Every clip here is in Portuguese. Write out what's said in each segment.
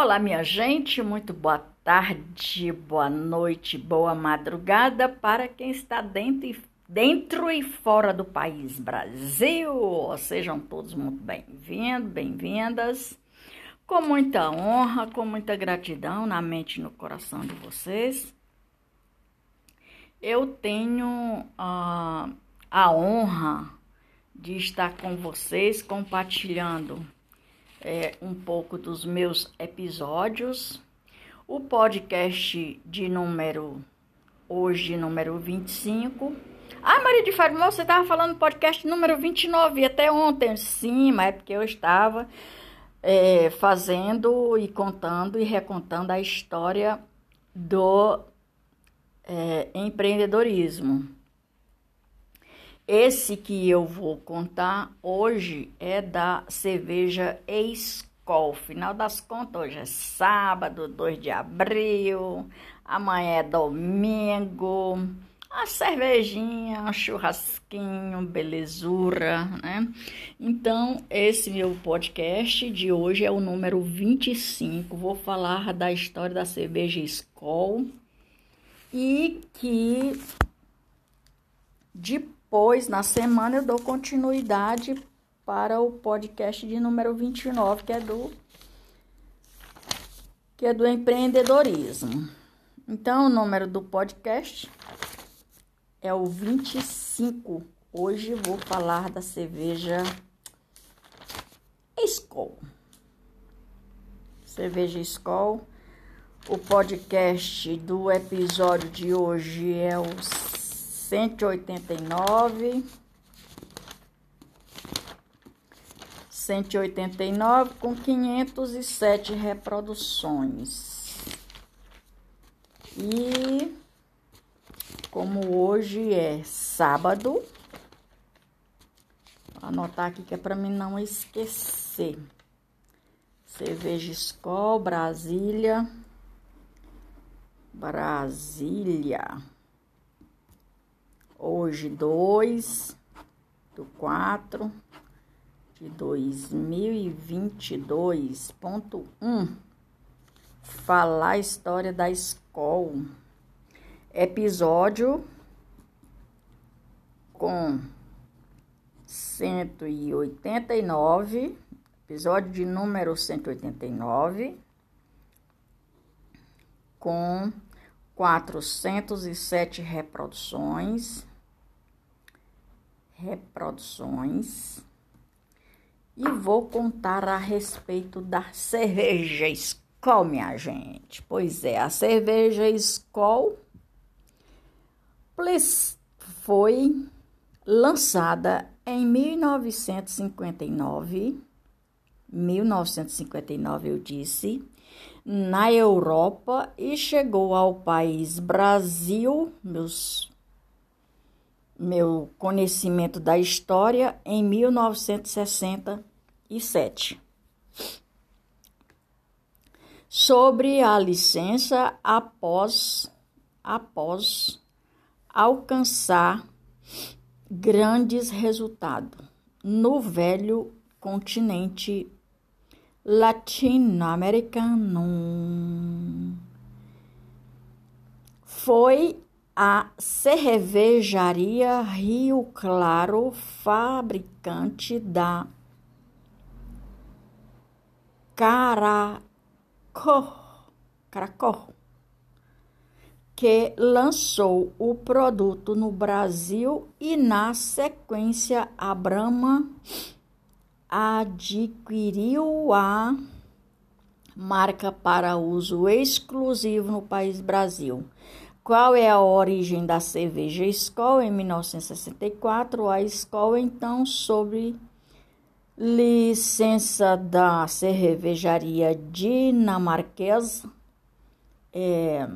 Olá, minha gente, muito boa tarde, boa noite, boa madrugada para quem está dentro e, dentro e fora do país Brasil. Sejam todos muito bem-vindos, bem-vindas. Com muita honra, com muita gratidão na mente e no coração de vocês. Eu tenho uh, a honra de estar com vocês compartilhando é, um pouco dos meus episódios. O podcast de número, hoje, número 25. Ah, Maria de Fábio, você estava falando podcast número 29 até ontem. Sim, mas é porque eu estava é, fazendo e contando e recontando a história do é, empreendedorismo. Esse que eu vou contar hoje é da cerveja Escol. Final das contas, hoje é sábado, 2 de abril, amanhã é domingo. A cervejinha, um churrasquinho, belezura, né? Então, esse meu podcast de hoje é o número 25. Vou falar da história da cerveja Skol e que depois pois na semana eu dou continuidade para o podcast de número 29, que é do que é do empreendedorismo. Então, o número do podcast é o 25. Hoje vou falar da cerveja Skol. Cerveja Skol. O podcast do episódio de hoje é o cento e oitenta e nove, cento e oitenta e nove com quinhentos e sete reproduções. E como hoje é sábado, vou anotar aqui que é para mim não esquecer. Cerveja Skol, Brasília. Brasília hoje 2 do 4 de 2022.1 falar a história da escola. Episódio com 189 episódio de número 189 com 407 reproduções reproduções e vou contar a respeito da cerveja Skol, minha gente. Pois é, a cerveja Skol foi lançada em 1959, 1959 eu disse, na Europa e chegou ao país Brasil, meus meu conhecimento da história em 1967. Sobre a licença após após alcançar grandes resultados no velho continente latino-americano. Foi a cervejaria Rio Claro, fabricante da Caracó, que lançou o produto no Brasil e na sequência a Brahma adquiriu a marca para uso exclusivo no país Brasil. Qual é a origem da cerveja Skol? Em 1964, a Skol, então, sob licença da cervejaria dinamarquesa, é,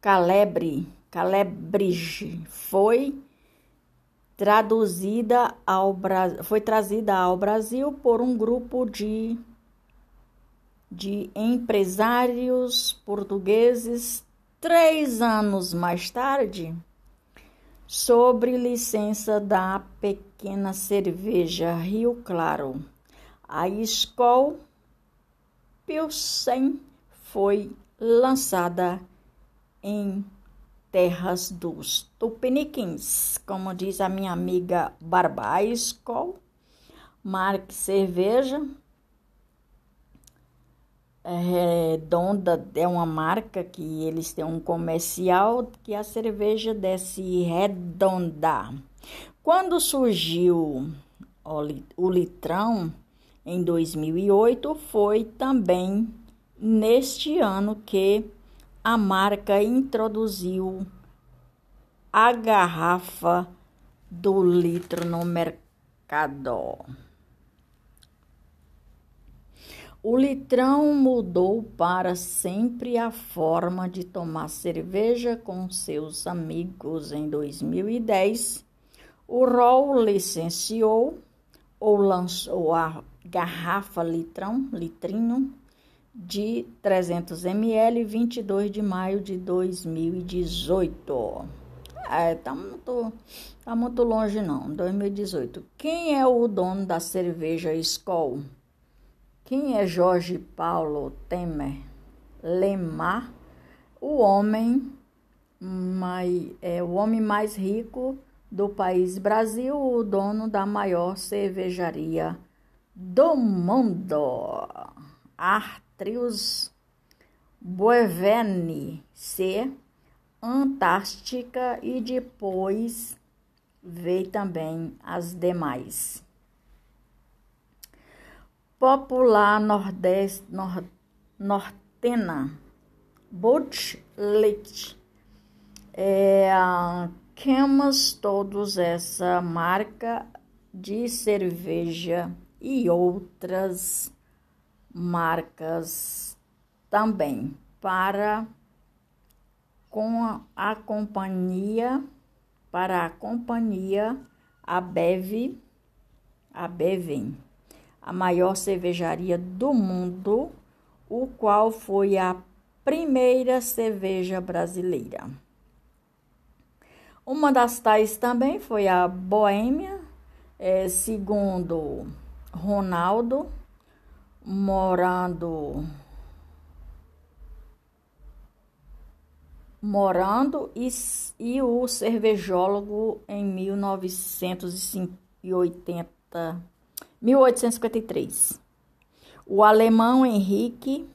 Calebre, Calebrige, foi traduzida ao foi trazida ao Brasil por um grupo de de empresários portugueses três anos mais tarde, sobre licença da pequena cerveja Rio Claro. A Skol Pilsen foi lançada em terras dos tupiniquins, como diz a minha amiga Barba. A Skol, marca cerveja, Redonda é uma marca que eles têm um comercial que a cerveja desce redonda. Quando surgiu o litrão em 2008, foi também neste ano que a marca introduziu a garrafa do litro no mercado. O litrão mudou para sempre a forma de tomar cerveja com seus amigos em 2010. O Roll licenciou ou lançou a garrafa litrão, litrinho, de 300 ml 22 de maio de 2018. É, tá muito, tá muito longe não, 2018. Quem é o dono da cerveja Skol? Quem é Jorge Paulo Temer Lemar? O homem mais, é o homem mais rico do país Brasil, o dono da maior cervejaria do mundo. Artrius Boeveni C, Antártica e depois veio também as demais popular nordeste, nor, nortena, Light. É, temos todos essa marca de cerveja e outras marcas também para com a, a companhia para a companhia a Bev a Bevin a maior cervejaria do mundo, o qual foi a primeira cerveja brasileira. Uma das tais também foi a Boêmia, é, segundo Ronaldo, morando morando e, e o cervejólogo em 1980 1853. O alemão Henrique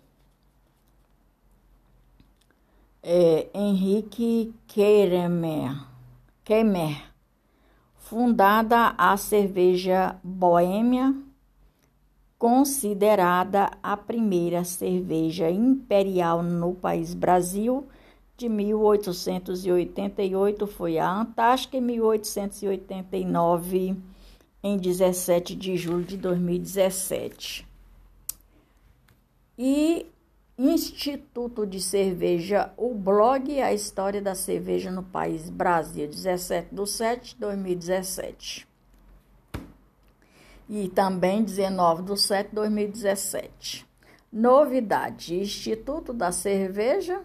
é, Henrique Keimer, Keimer, fundada a cerveja boêmia, considerada a primeira cerveja imperial no país Brasil, de 1888 foi a Antártica e 1889 em 17 de julho de 2017. E Instituto de Cerveja, o blog A História da Cerveja no País Brasil, 17 de 7 de 2017. E também 19 de 7 de 2017. Novidade: Instituto da Cerveja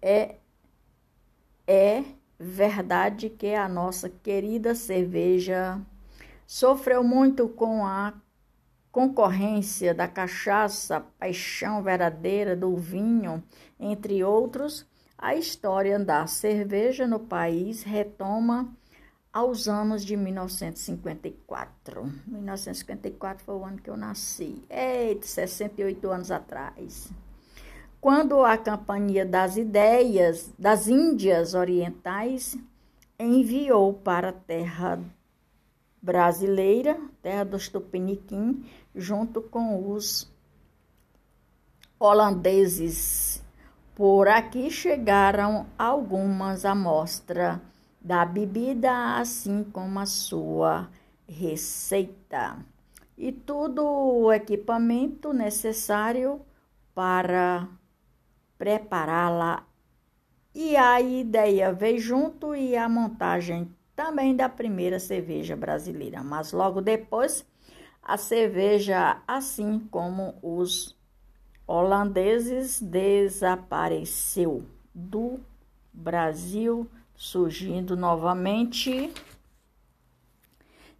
é, é verdade que a nossa querida cerveja Sofreu muito com a concorrência da cachaça, paixão verdadeira do vinho, entre outros. A história da cerveja no país retoma aos anos de 1954. 1954 foi o ano que eu nasci. Eita, 68 anos atrás. Quando a Companhia das Ideias das Índias Orientais enviou para a terra brasileira, terra dos Tupiniquim, junto com os holandeses. Por aqui chegaram algumas amostras da bebida, assim como a sua receita e todo o equipamento necessário para prepará-la. E a ideia veio junto e a montagem também da primeira cerveja brasileira, mas logo depois a cerveja, assim como os holandeses, desapareceu do Brasil, surgindo novamente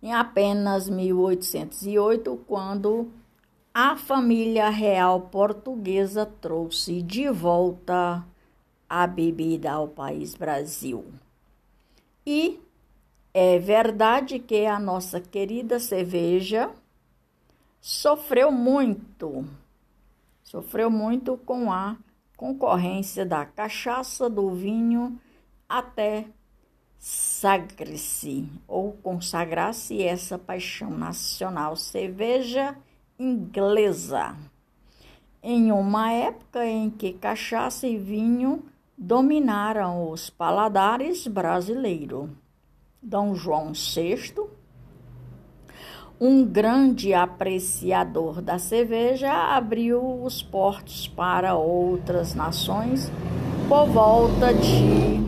em apenas 1808, quando a família real portuguesa trouxe de volta a bebida ao país Brasil. E é verdade que a nossa querida cerveja sofreu muito, sofreu muito com a concorrência da cachaça, do vinho, até sagre-se ou consagrar-se essa paixão nacional cerveja inglesa. Em uma época em que cachaça e vinho dominaram os paladares brasileiros. Dom João VI, um grande apreciador da cerveja, abriu os portos para outras nações por volta de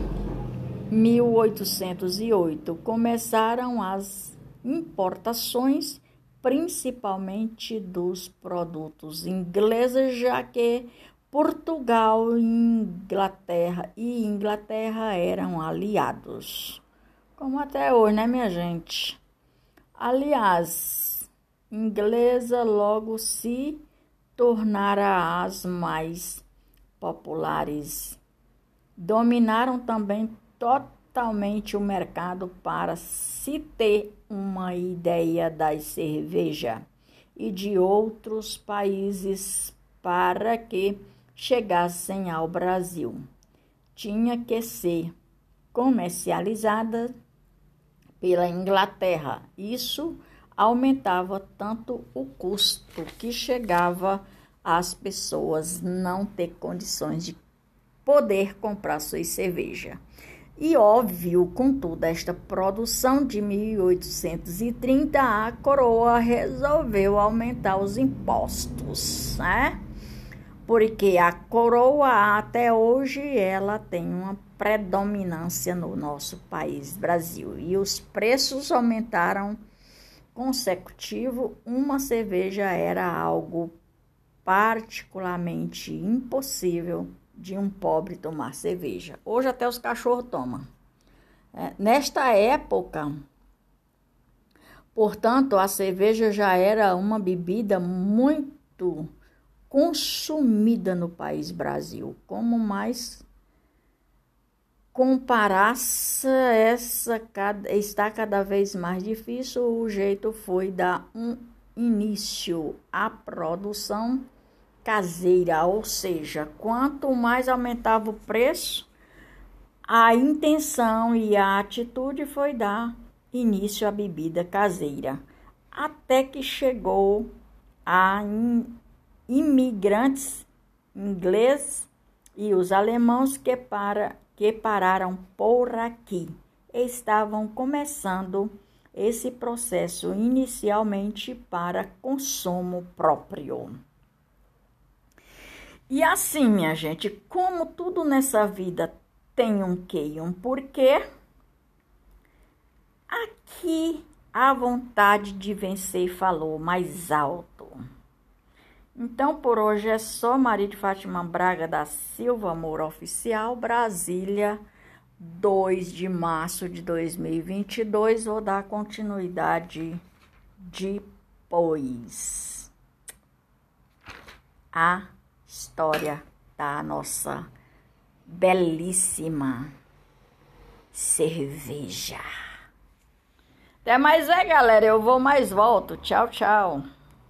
1808. Começaram as importações, principalmente dos produtos ingleses, já que Portugal Inglaterra e Inglaterra eram aliados. Como até hoje, né, minha gente? Aliás, inglesa logo se tornara as mais populares. Dominaram também totalmente o mercado para se ter uma ideia da cerveja e de outros países para que chegassem ao Brasil. Tinha que ser comercializada pela Inglaterra. Isso aumentava tanto o custo que chegava às pessoas não ter condições de poder comprar sua cerveja. E óbvio, com toda esta produção de 1830, a coroa resolveu aumentar os impostos, né? porque a coroa até hoje ela tem uma predominância no nosso país, Brasil, e os preços aumentaram consecutivo. Uma cerveja era algo particularmente impossível de um pobre tomar cerveja. Hoje até os cachorros tomam. É, nesta época, portanto, a cerveja já era uma bebida muito consumida no país Brasil. Como mais comparasse essa está cada vez mais difícil, o jeito foi dar um início à produção caseira, ou seja, quanto mais aumentava o preço, a intenção e a atitude foi dar início à bebida caseira, até que chegou a imigrantes ingleses e os alemãos que, para, que pararam por aqui estavam começando esse processo inicialmente para consumo próprio. E assim, minha gente, como tudo nessa vida tem um quê e um porquê, aqui a vontade de vencer falou mais alto. Então, por hoje é só Maria de Fátima Braga da Silva, Amor Oficial, Brasília, 2 de março de 2022. Vou dar continuidade depois. A história da nossa belíssima cerveja. Até mais é, galera. Eu vou mais volto. Tchau, tchau.